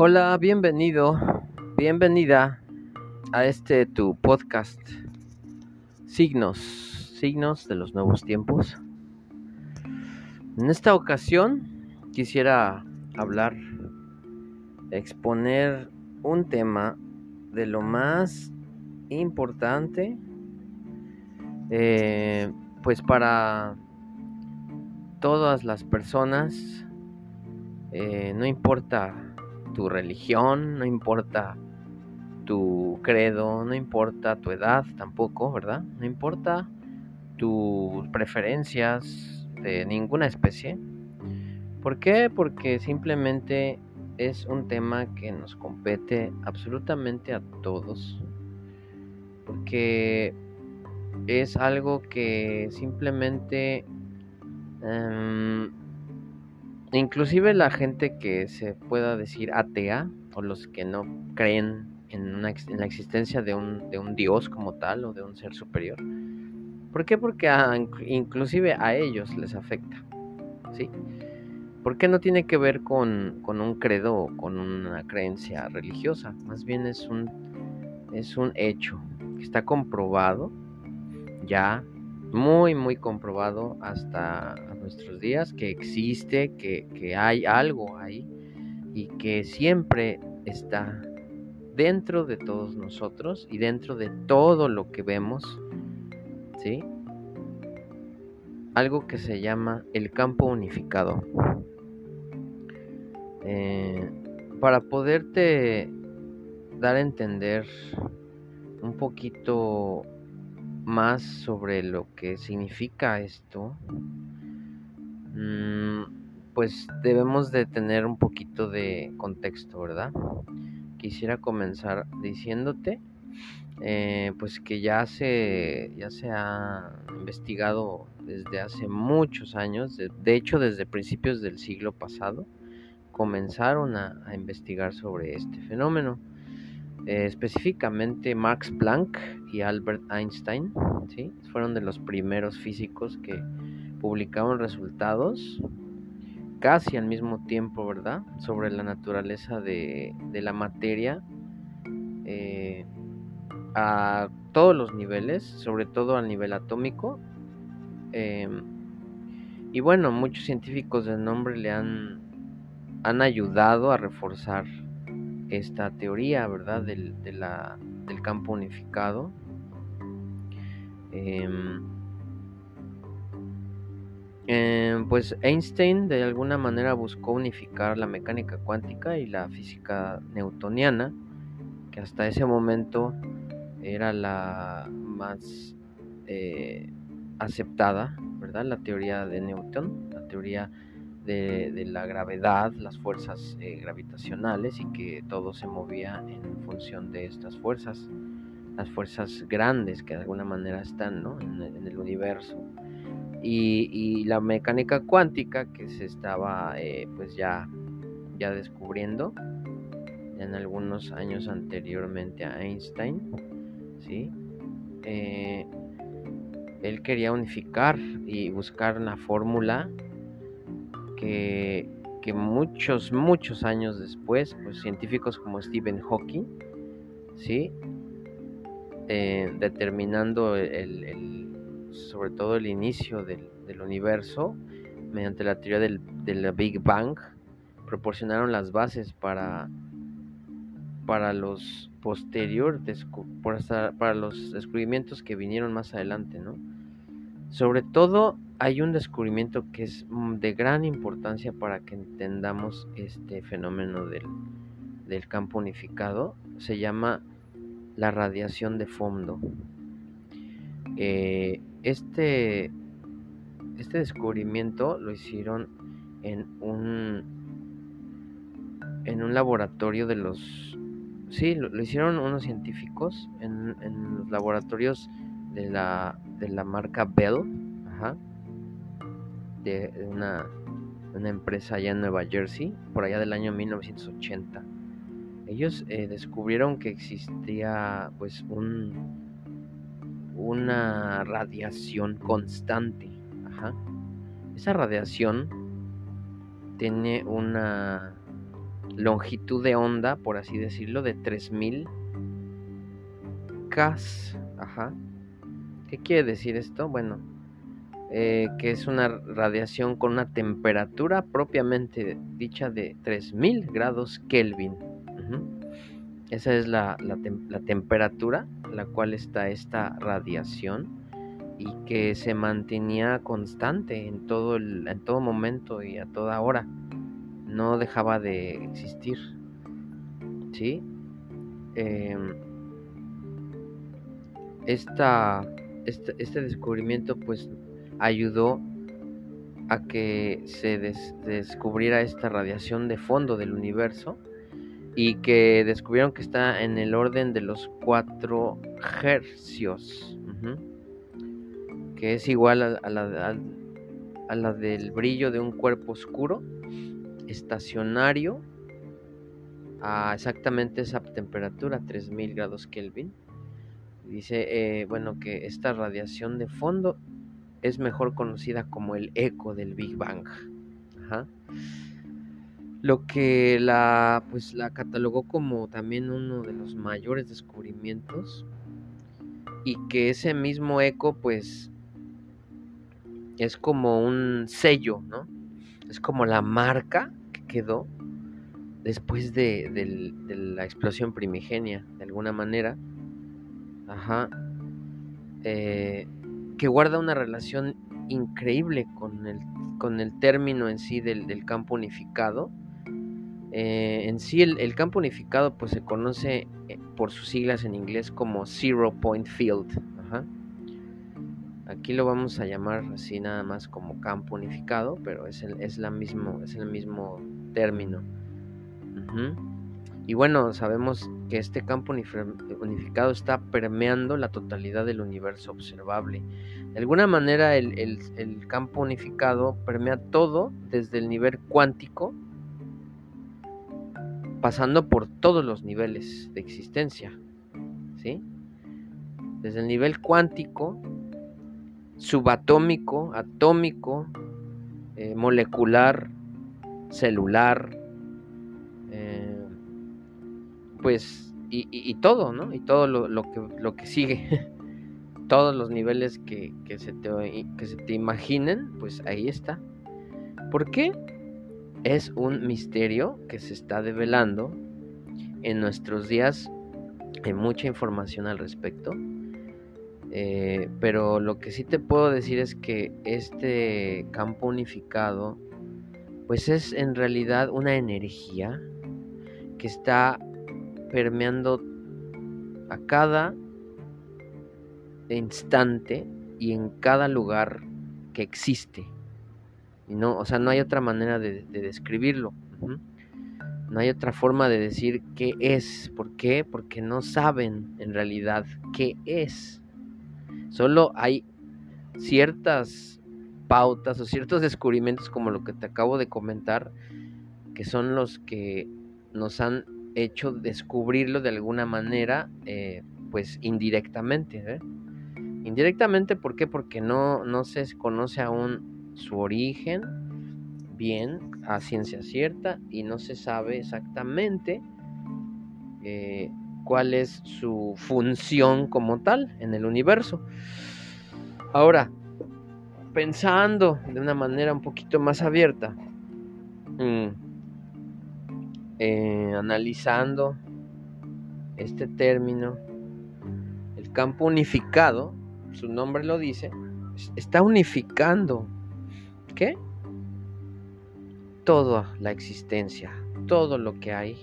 Hola, bienvenido, bienvenida a este tu podcast Signos, signos de los nuevos tiempos. En esta ocasión quisiera hablar, exponer un tema de lo más importante, eh, pues para todas las personas, eh, no importa tu religión, no importa tu credo, no importa tu edad tampoco, ¿verdad? No importa tus preferencias de ninguna especie. ¿Por qué? Porque simplemente es un tema que nos compete absolutamente a todos. Porque es algo que simplemente em, Inclusive la gente que se pueda decir atea o los que no creen en, la existencia de un, de un, Dios como tal o de un ser superior. ¿Por qué? Porque inclusive a ellos les afecta. ¿Sí? ¿Por qué no tiene que ver con, con, un credo o con una creencia religiosa? Más bien es un, es un hecho que está comprobado ya muy, muy comprobado hasta nuestros días que existe, que, hay algo ahí y que siempre está dentro de todos nosotros y dentro de todo lo que vemos, ¿sí? Algo que se llama el campo unificado. Eh, para poderte dar a entender un poquito más sobre lo que significa esto, mm, pues debemos de tener un poquito de contexto, ¿verdad? Quisiera comenzar diciéndote, eh, pues que ya se, ya se ha investigado desde hace muchos años, de, hecho desde principios del siglo pasado, comenzaron a investigar sobre este fenómeno. Eh, específicamente Max Planck y Albert Einstein, ¿sí? fueron de los primeros físicos que publicaron resultados casi al mismo tiempo, ¿verdad? Sobre la naturaleza de, la materia eh, a todos los niveles, sobre todo al nivel atómico. Em, y bueno, muchos científicos de nombre le han, han ayudado a reforzar esta teoría, ¿verdad? Del, del campo unificado. Em, em, pues Einstein de alguna manera buscó unificar la mecánica cuántica y la física newtoniana, que hasta ese momento era la más eh, aceptada, ¿verdad? La teoría de Newton, la teoría de, la gravedad, las fuerzas eh, gravitacionales y que todo se movía en función de estas fuerzas, las fuerzas grandes que de alguna manera están en, el universo. Y, la mecánica cuántica que se estaba eh, pues ya, ya descubriendo en algunos años anteriormente a Einstein, ¿sí? Eh, él quería unificar y buscar una fórmula que, muchos, muchos años después, pues científicos como Stephen Hawking, ¿sí? Eh, determinando el, sobre todo el inicio del, universo mediante la teoría del, Big Bang, proporcionaron las bases para, para los posteriores, para los descubrimientos que vinieron más adelante, ¿no? Sobre todo hay un descubrimiento que es mm, de gran importancia para que entendamos este fenómeno del, campo unificado. Se llama la radiación de fondo. Eh, este, este descubrimiento lo hicieron en un, en un laboratorio de los... Sí, lo, hicieron unos científicos en, los laboratorios de la, de la marca Bell. Ajá de una, empresa allá en Nueva Jersey, por allá del año 1980. Ellos eh, descubrieron que existía pues un, una radiación constante. Esa radiación tiene una longitud de onda, por así decirlo, de 3000 K. Ajá. ¿Qué quiere decir esto? Bueno, eh, que es una radiación con una temperatura propiamente dicha de 3000 grados Kelvin. Esa es la, la, temperatura a la cual está esta radiación y que se mantenía constante en todo, el, en todo momento y a toda hora. No dejaba de existir. ¿Sí? Em, este, este, descubrimiento pues ayudó a que se descubriera esta radiación de fondo del universo y que descubrieron que está en el orden de los 4 hercios, que es igual a, la, a, la, del brillo de un cuerpo oscuro, estacionario, a exactamente esa temperatura, 3000 grados Kelvin. Dice, eh, bueno, que esta radiación de fondo es mejor conocida como el eco del Big Bang. Ajá lo que la pues la catalogó como también uno de los mayores descubrimientos y que ese mismo eco pues es como un sello, ¿no? Es como la marca que quedó después de, la explosión primigenia, de alguna manera. Ajá. Eh, que guarda una relación increíble con el, con el término en sí del, campo unificado eh, en sí, el, campo unificado pues se conoce eh, por sus siglas en inglés como Zero Point Field. Aquí lo vamos a llamar así nada más como campo unificado, pero es el, es la mismo, es el mismo término. Y bueno, sabemos que este campo unificado está permeando la totalidad del universo observable. De alguna manera el, el campo unificado permea todo desde el nivel cuántico pasando por todos los niveles de existencia, ¿sí? Desde el nivel cuántico, subatómico, atómico, eh, molecular, celular, pues, y, todo, ¿no? Y todo lo, que, lo que sigue, todos los niveles que, se te, que se te imaginen, pues ahí está. ¿Por qué? es un misterio que se está develando. En nuestros días hay mucha información al respecto. Eh, pero lo que sí te puedo decir es que este campo unificado pues es en realidad una energía que está permeando a cada instante y en cada lugar que existe no, o sea, no hay otra manera de, describirlo. No hay otra forma de decir qué es. ¿Por qué? Porque no saben en realidad qué es. Solo hay ciertas pautas o ciertos descubrimientos como lo que te acabo de comentar, que son los que nos han hecho descubrirlo de alguna manera, eh, pues indirectamente. ¿eh? Indirectamente, ¿por qué? Porque no, no se conoce aún su origen bien a ciencia cierta y no se sabe exactamente eh, cuál es su función como tal en el universo. Ahora, pensando de una manera un poquito más abierta, mm, eh, analizando este término, el campo unificado, su nombre lo dice, está unificando qué? Toda la existencia, todo lo que hay,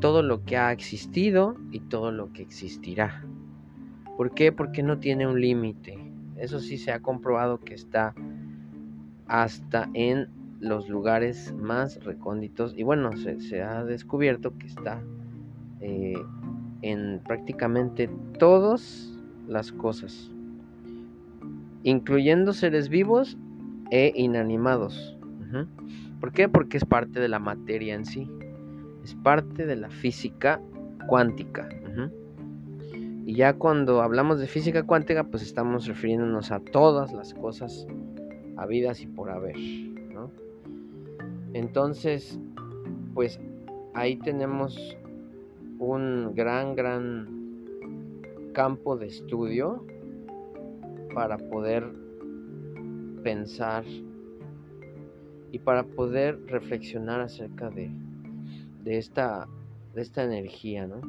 todo lo que ha existido y todo lo que existirá. ¿Por qué? Porque no tiene un límite. Eso sí se ha comprobado que está hasta en los lugares más recónditos y bueno, se, ha descubierto que está eh, en prácticamente todas las cosas, incluyendo seres vivos e inanimados. ¿Por qué? Porque es parte de la materia en sí. Es parte de la física cuántica. Y ya cuando hablamos de física cuántica, pues estamos refiriéndonos a todas las cosas habidas y por haber. Entonces, pues ahí tenemos un gran, gran campo de estudio para poder pensar y para poder reflexionar acerca de, de, esta, de esta energía, ¿no?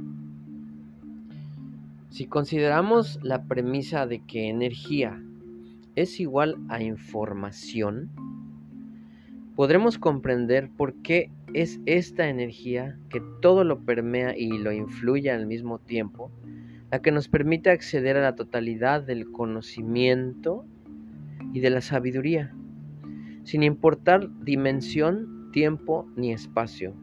Si consideramos la premisa de que energía es igual a información, podremos comprender por qué es esta energía que todo lo permea y lo influye al mismo tiempo, la que nos permite acceder a la totalidad del conocimiento y de la sabiduría, sin importar dimensión, tiempo ni espacio.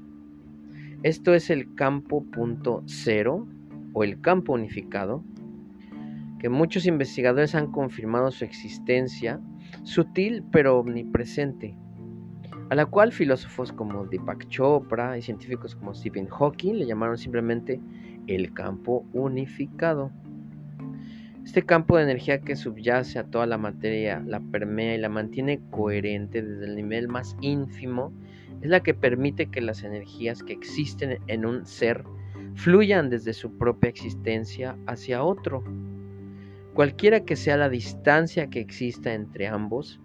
Esto es el campo punto cero o el campo unificado, que muchos investigadores han confirmado su existencia, sutil pero omnipresente, a la cual filósofos como Deepak Chopra y científicos como Stephen Hawking le llamaron simplemente el campo unificado. Este campo de energía que subyace a toda la materia, la permea y la mantiene coherente desde el nivel más ínfimo, es la que permite que las energías que existen en un ser fluyan desde su propia existencia hacia otro. Cualquiera que sea la distancia que exista entre ambos,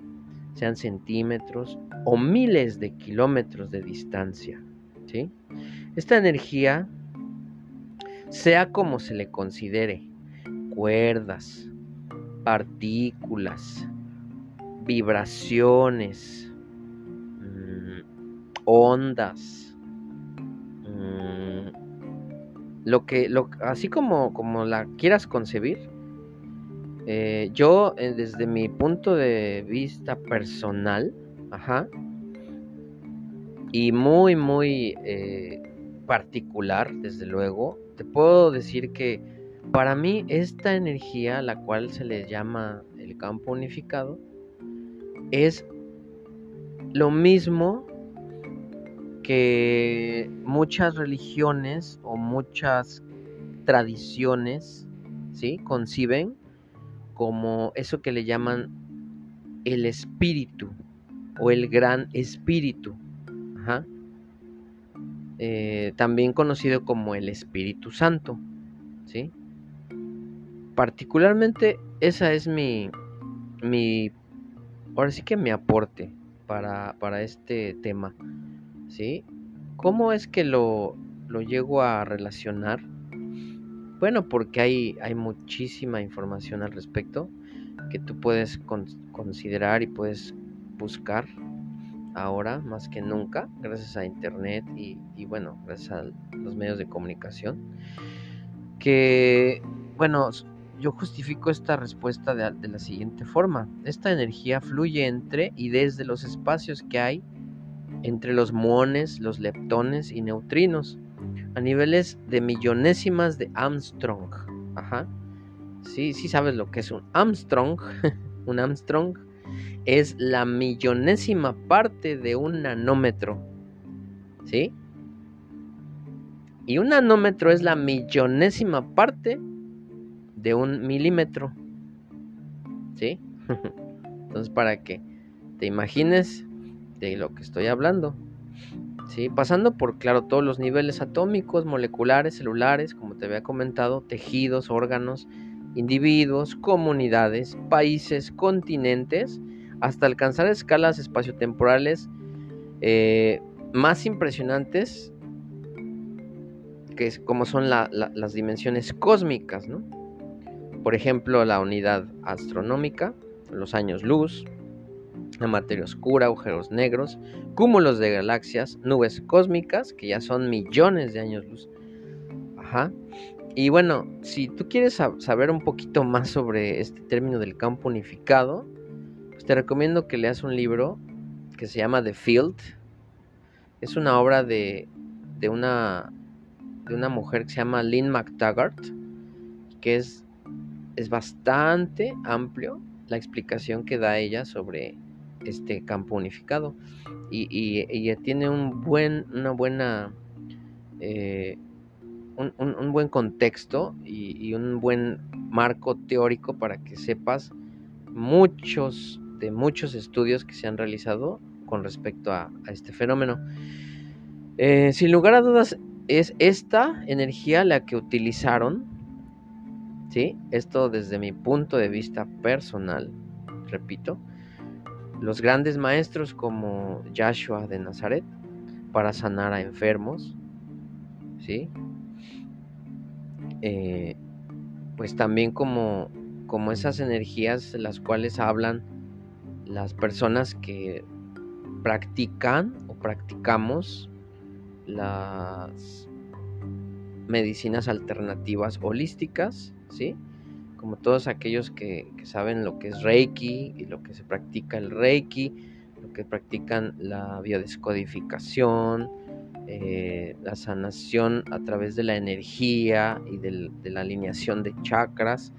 sean centímetros o miles de kilómetros de distancia. ¿sí? Esta energía, sea como se le considere, cuerdas, partículas, vibraciones, mm, ondas, mm, lo que, lo, así como, como la quieras concebir, eh, yo eh, desde mi punto de vista personal, ajá, y muy, muy eh, particular, desde luego, te puedo decir que para mí, esta energía, la cual se le llama el campo unificado, es lo mismo que muchas religiones o muchas tradiciones ¿sí? conciben como eso que le llaman el espíritu o el gran espíritu. Eh, también conocido como el Espíritu Santo. ¿sí? particularmente esa es mi, mi, ahora sí que mi aporte para, para este tema, ¿sí? ¿Cómo es que lo, lo llego a relacionar? Bueno, porque hay, hay muchísima información al respecto que tú puedes considerar y puedes buscar ahora más que nunca, gracias a Internet y, bueno, gracias a los medios de comunicación. Que, bueno, yo justifico esta respuesta de, la siguiente forma. Esta energía fluye entre y desde los espacios que hay entre los muones, los leptones y neutrinos, a niveles de millonésimas de Armstrong. Ajá. Sí, sí sabes lo que es un Armstrong. un Armstrong es la millonésima parte de un nanómetro. ¿Sí? Y un nanómetro es la millonésima parte de un milímetro. ¿Sí? Entonces, para que te imagines de lo que estoy hablando. ¿Sí? Pasando por, claro, todos los niveles atómicos, moleculares, celulares, como te había comentado, tejidos, órganos, individuos, comunidades, países, continentes, hasta alcanzar escalas espaciotemporales eh, más impresionantes, que es, como son las dimensiones cósmicas, ¿no? por ejemplo la unidad astronómica, los años luz, la materia oscura, agujeros negros, cúmulos de galaxias, nubes cósmicas, que ya son millones de años luz. Ajá. Y bueno, si tú quieres saber un poquito más sobre este término del campo unificado, pues te recomiendo que leas un libro que se llama The Field. Es una obra de, de, una, de una mujer que se llama Lynn McTaggart, que es es bastante amplio la explicación que da ella sobre este campo unificado y, ella tiene un buen una buena eh, un, buen contexto y, un buen marco teórico para que sepas muchos de muchos estudios que se han realizado con respecto a, este fenómeno Eh, sin lugar a dudas, es esta energía la que utilizaron, ¿sí? Esto desde mi punto de vista personal, repito, los grandes maestros como Yahshua de Nazaret para sanar a enfermos, ¿sí? Eh, pues también como, como esas energías las cuales hablan las personas que practican o practicamos las medicinas alternativas holísticas, ¿sí? Como todos aquellos que, saben lo que es Reiki y lo que se practica el Reiki, lo que practican la biodescodificación, eh, la sanación a través de la energía y de la alineación de chakras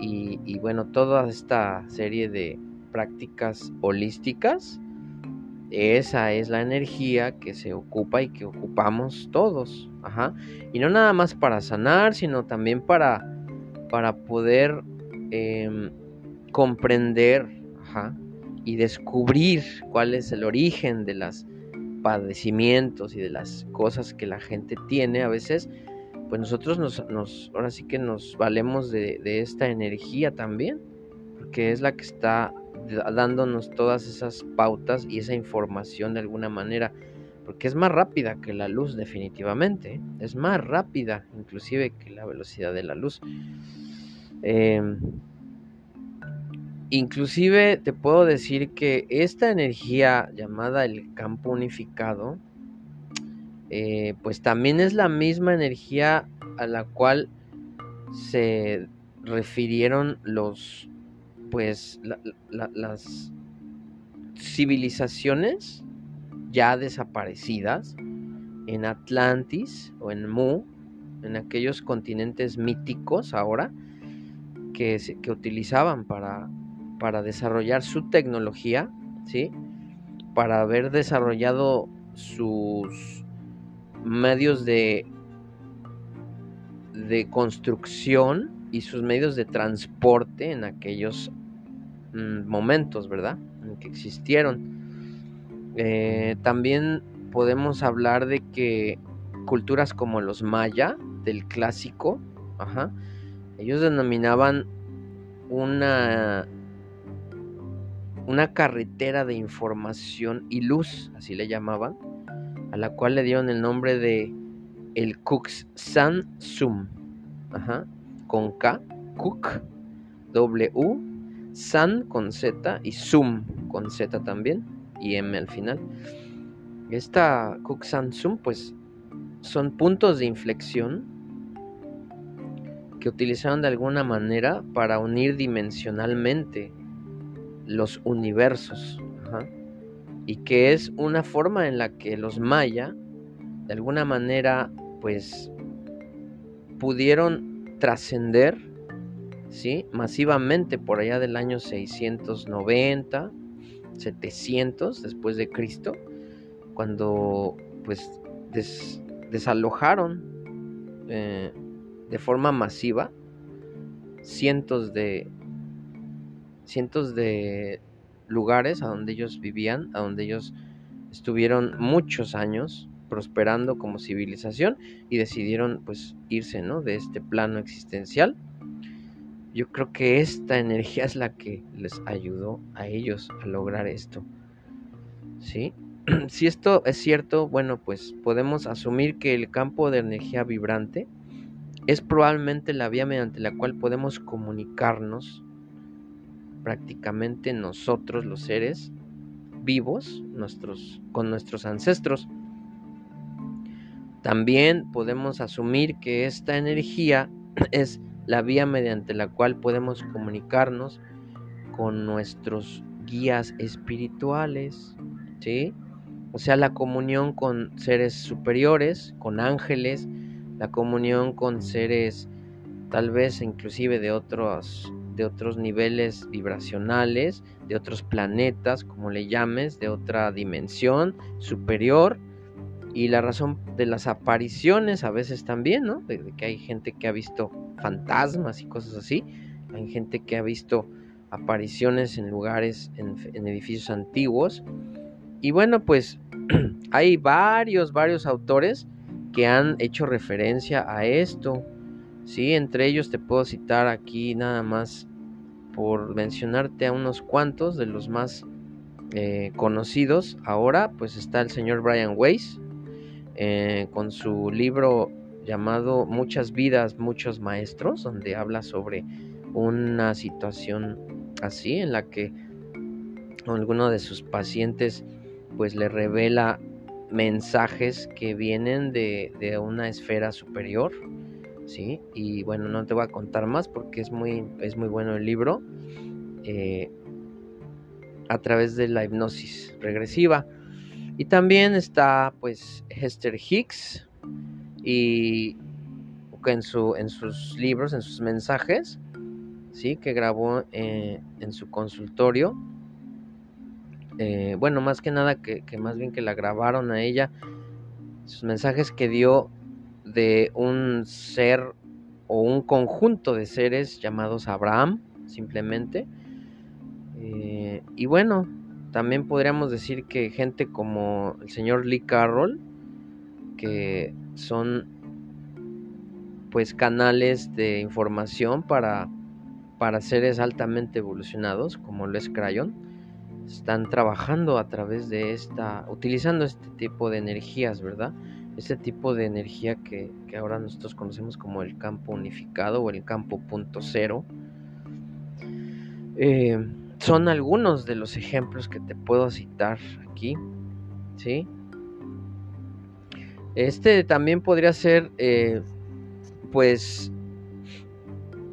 y, bueno, toda esta serie de prácticas holísticas esa es la energía que se ocupa y que ocupamos todos. Y no nada más para sanar, sino también para, para poder em, comprender y descubrir cuál es el origen de los padecimientos y de las cosas que la gente tiene a veces. Pues nosotros nos, ahora sí que nos valemos de, esta energía también, porque es la que está dándonos todas esas pautas y esa información de alguna manera, porque es más rápida que la luz definitivamente, es más rápida inclusive que la velocidad de la luz. Em, inclusive te puedo decir que esta energía llamada el campo unificado, eh, pues también es la misma energía a la cual se refirieron los pues las civilizaciones ya desaparecidas en Atlantis o en Mu, en aquellos continentes míticos ahora que, que utilizaban para, para desarrollar su tecnología, ¿sí? para haber desarrollado sus medios de, de construcción y sus medios de transporte en aquellos mm, momentos, ¿verdad? En que existieron. Eh, también podemos hablar de que culturas como los maya, del clásico, ellos denominaban una, una carretera de información y luz, así le llamaban, a la cual le dieron el nombre de el Kuxan Sum. Ajá con K, Cook, W, San con Z y Zoom con Z también y M al final. Esta Cook San Zoom pues son puntos de inflexión que utilizaron de alguna manera para unir dimensionalmente los universos y que es una forma en la que los maya de alguna manera pues pudieron trascender ¿sí? masivamente por allá del año 690, 700 después de Cristo, cuando pues desalojaron eh, de forma masiva cientos de cientos de lugares a donde ellos vivían, a donde ellos estuvieron muchos años prosperando como civilización y decidieron pues irse ¿no? de este plano existencial. Yo creo que esta energía es la que les ayudó a ellos a lograr esto. ¿Sí? si esto es cierto, bueno, pues podemos asumir que el campo de energía vibrante es probablemente la vía mediante la cual podemos comunicarnos prácticamente nosotros los seres vivos nuestros, con nuestros ancestros. También podemos asumir que esta energía es la vía mediante la cual podemos comunicarnos con nuestros guías espirituales, ¿sí? O sea, la comunión con seres superiores, con ángeles, la comunión con seres tal vez inclusive de otros de otros niveles vibracionales, de otros planetas, como le llames, de otra dimensión superior, y la razón de las apariciones a veces también, ¿no? De, que hay gente que ha visto fantasmas y cosas así. Hay gente que ha visto apariciones en lugares, en, edificios antiguos. Y bueno, pues hay varios, varios autores que han hecho referencia a esto. Sí, entre ellos te puedo citar aquí nada más por mencionarte a unos cuantos de los más eh, conocidos. Ahora, pues está el señor Brian Weiss eh, con su libro llamado Muchas vidas, muchos maestros, donde habla sobre una situación así en la que alguno de sus pacientes pues le revela mensajes que vienen de, una esfera superior, ¿sí? Y bueno, no te voy a contar más porque es muy, es muy bueno el libro. Eh, a través de la hipnosis regresiva. Y también está pues Hester Hicks y en, su, en sus libros, en sus mensajes, ¿sí? que grabó eh, en su consultorio. Eh, bueno, más que nada que, que más bien que la grabaron a ella, sus mensajes que dio de un ser o un conjunto de seres llamados Abraham, simplemente. Eh, y bueno, también podríamos decir que gente como el señor Lee Carroll, que son pues canales de información para, para seres altamente evolucionados, como lo es Crayon, están trabajando a través de esta, utilizando este tipo de energías, ¿verdad? Este tipo de energía que, ahora nosotros conocemos como el campo unificado o el campo punto cero. Eh, son algunos de los ejemplos que te puedo citar aquí, ¿sí? Este también podría ser eh, pues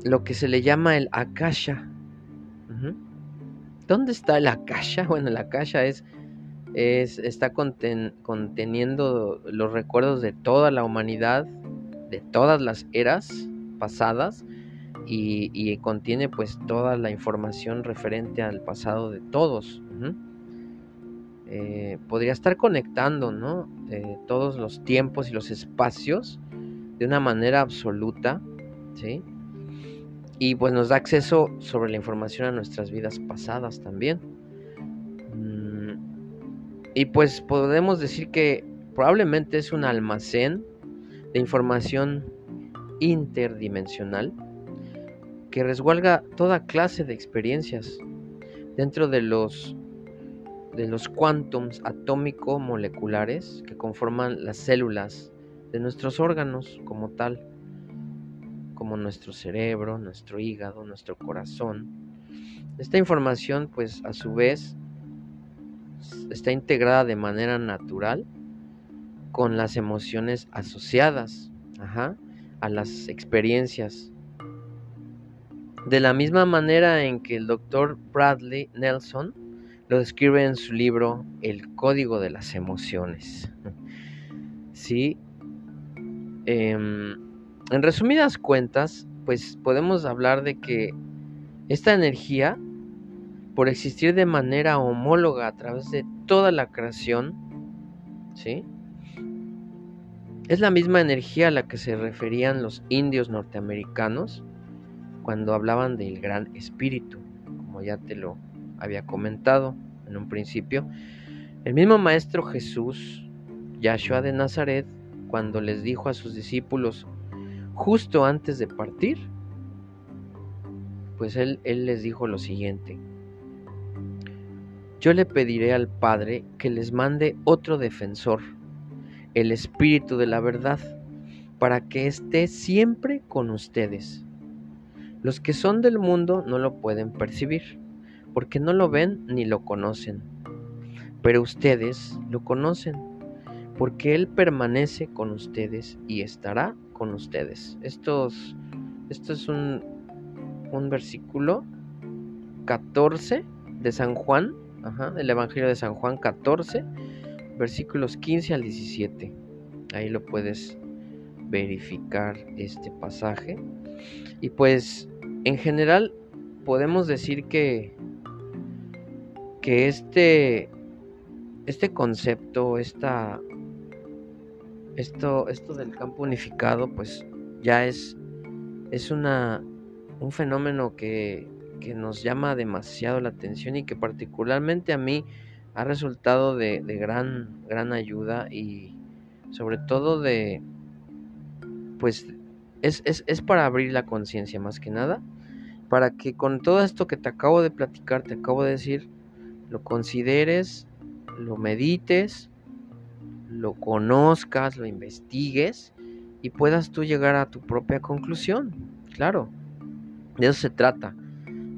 lo que se le llama el akasha. ¿Dónde está el akasha? Bueno, el akasha es, es está conteniendo los recuerdos de toda la humanidad, de todas las eras pasadas y, contiene pues toda la información referente al pasado de todos. Eh, podría estar conectando, ¿no? Eh, todos los tiempos y los espacios de una manera absoluta, ¿sí? Y pues nos da acceso sobre la información a nuestras vidas pasadas también. Y pues podemos decir que probablemente es un almacén de información interdimensional que resguarda toda clase de experiencias dentro de los de los quantums atómico moleculares que conforman las células de nuestros órganos como tal, como nuestro cerebro, nuestro hígado, nuestro corazón. Esta información pues a su vez está integrada de manera natural con las emociones asociadas a las experiencias. De la misma manera en que el doctor Bradley Nelson lo describe en su libro El Código de las Emociones. Sí, Em, en resumidas cuentas, pues podemos hablar de que esta energía, por existir de manera homóloga a través de toda la creación, ¿sí? Es la misma energía a la que se referían los indios norteamericanos cuando hablaban del gran espíritu, como ya te lo había comentado en un principio. El mismo Maestro Jesús, Yahshua de Nazaret, cuando les dijo a sus discípulos justo antes de partir, pues él, él les dijo lo siguiente, yo le pediré al Padre que les mande otro defensor, el Espíritu de la verdad, para que esté siempre con ustedes. Los que son del mundo no lo pueden percibir, porque no lo ven ni lo conocen, pero ustedes lo conocen porque Él permanece con ustedes y estará con ustedes. esto es un, un versículo 14 de San Juan, ajá, el Evangelio de San Juan 14, versículos 15 al 17. Ahí lo puedes verificar este pasaje. Y pues en general podemos decir que, que este, este concepto, esta esto, esto del campo unificado, pues ya es, es una, un fenómeno que, que nos llama demasiado la atención y que particularmente a mí ha resultado de, gran, gran ayuda y sobre todo de, pues, es, es para abrir la conciencia más que nada, para que con todo esto que te acabo de platicar, te acabo de decir, lo consideres, lo medites, lo conozcas, lo investigues y puedas tú llegar a tu propia conclusión. Claro, de eso se trata.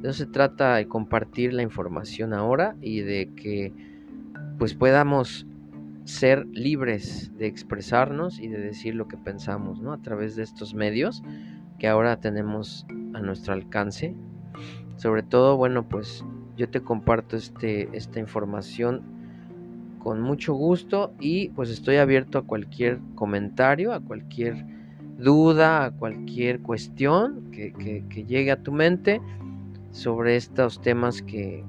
Eso se trata de compartir la información ahora y de que pues podamos ser libres de expresarnos y de decir lo que pensamos, ¿no? A través de estos medios que ahora tenemos a nuestro alcance. Sobre todo, bueno, pues yo te comparto este, esta información con mucho gusto y pues estoy abierto a cualquier comentario, a cualquier duda, a cualquier cuestión que, que llegue a tu mente sobre estos temas que,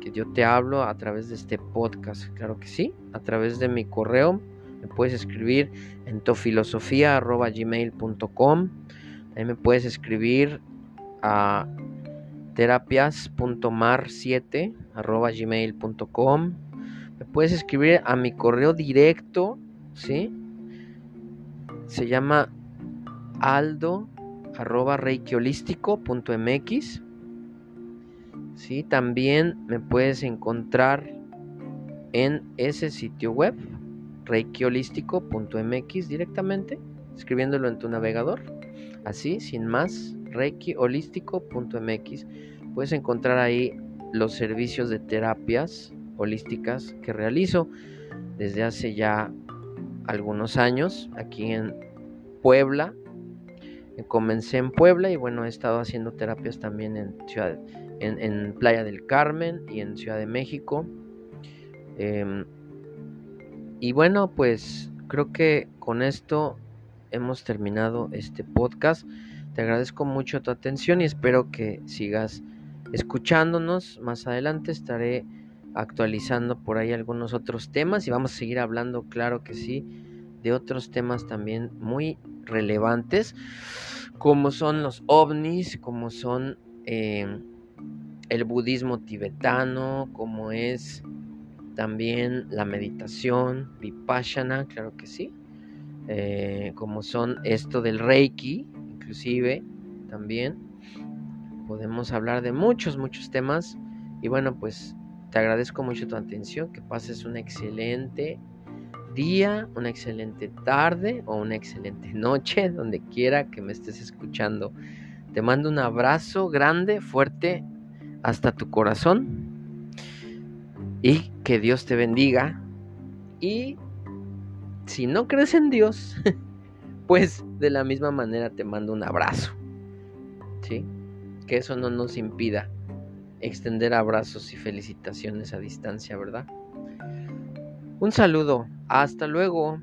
que yo te hablo a través de este podcast. Claro que sí, a través de mi correo. Me puedes escribir en tofilosofía.gmail.com. Ahí me puedes escribir a terapias.mar7.gmail.com. Me puedes escribir a mi correo directo, ¿sí? Se llama aldo arroba ¿sí? También me puedes encontrar en ese sitio web, reikiholístico.mx directamente, escribiéndolo en tu navegador, así, sin más, reikiholístico.mx. Puedes encontrar ahí los servicios de terapias holísticas que realizo desde hace ya algunos años aquí en Puebla. Comencé en Puebla y bueno, he estado haciendo terapias también en Ciudad, en, Playa del Carmen y en Ciudad de México. Em, y bueno, pues creo que con esto hemos terminado este podcast. Te agradezco mucho tu atención y espero que sigas escuchándonos. Más adelante estaré actualizando por ahí algunos otros temas y vamos a seguir hablando, claro que sí, de otros temas también muy relevantes, como son los ovnis, como son... Em, el budismo tibetano, como es también la meditación, vipassana, claro que sí, eh, como son esto del reiki, inclusive también. Podemos hablar de muchos, muchos temas. Y bueno, pues te agradezco mucho tu atención, que pases un excelente día, una excelente tarde o una excelente noche, donde quiera que me estés escuchando. Te mando un abrazo grande, fuerte hasta tu corazón y que Dios te bendiga. Y si no crees en Dios, pues de la misma manera te mando un abrazo. ¿Sí? Que eso no nos impida extender abrazos y felicitaciones a distancia, ¿verdad? Un saludo, hasta luego.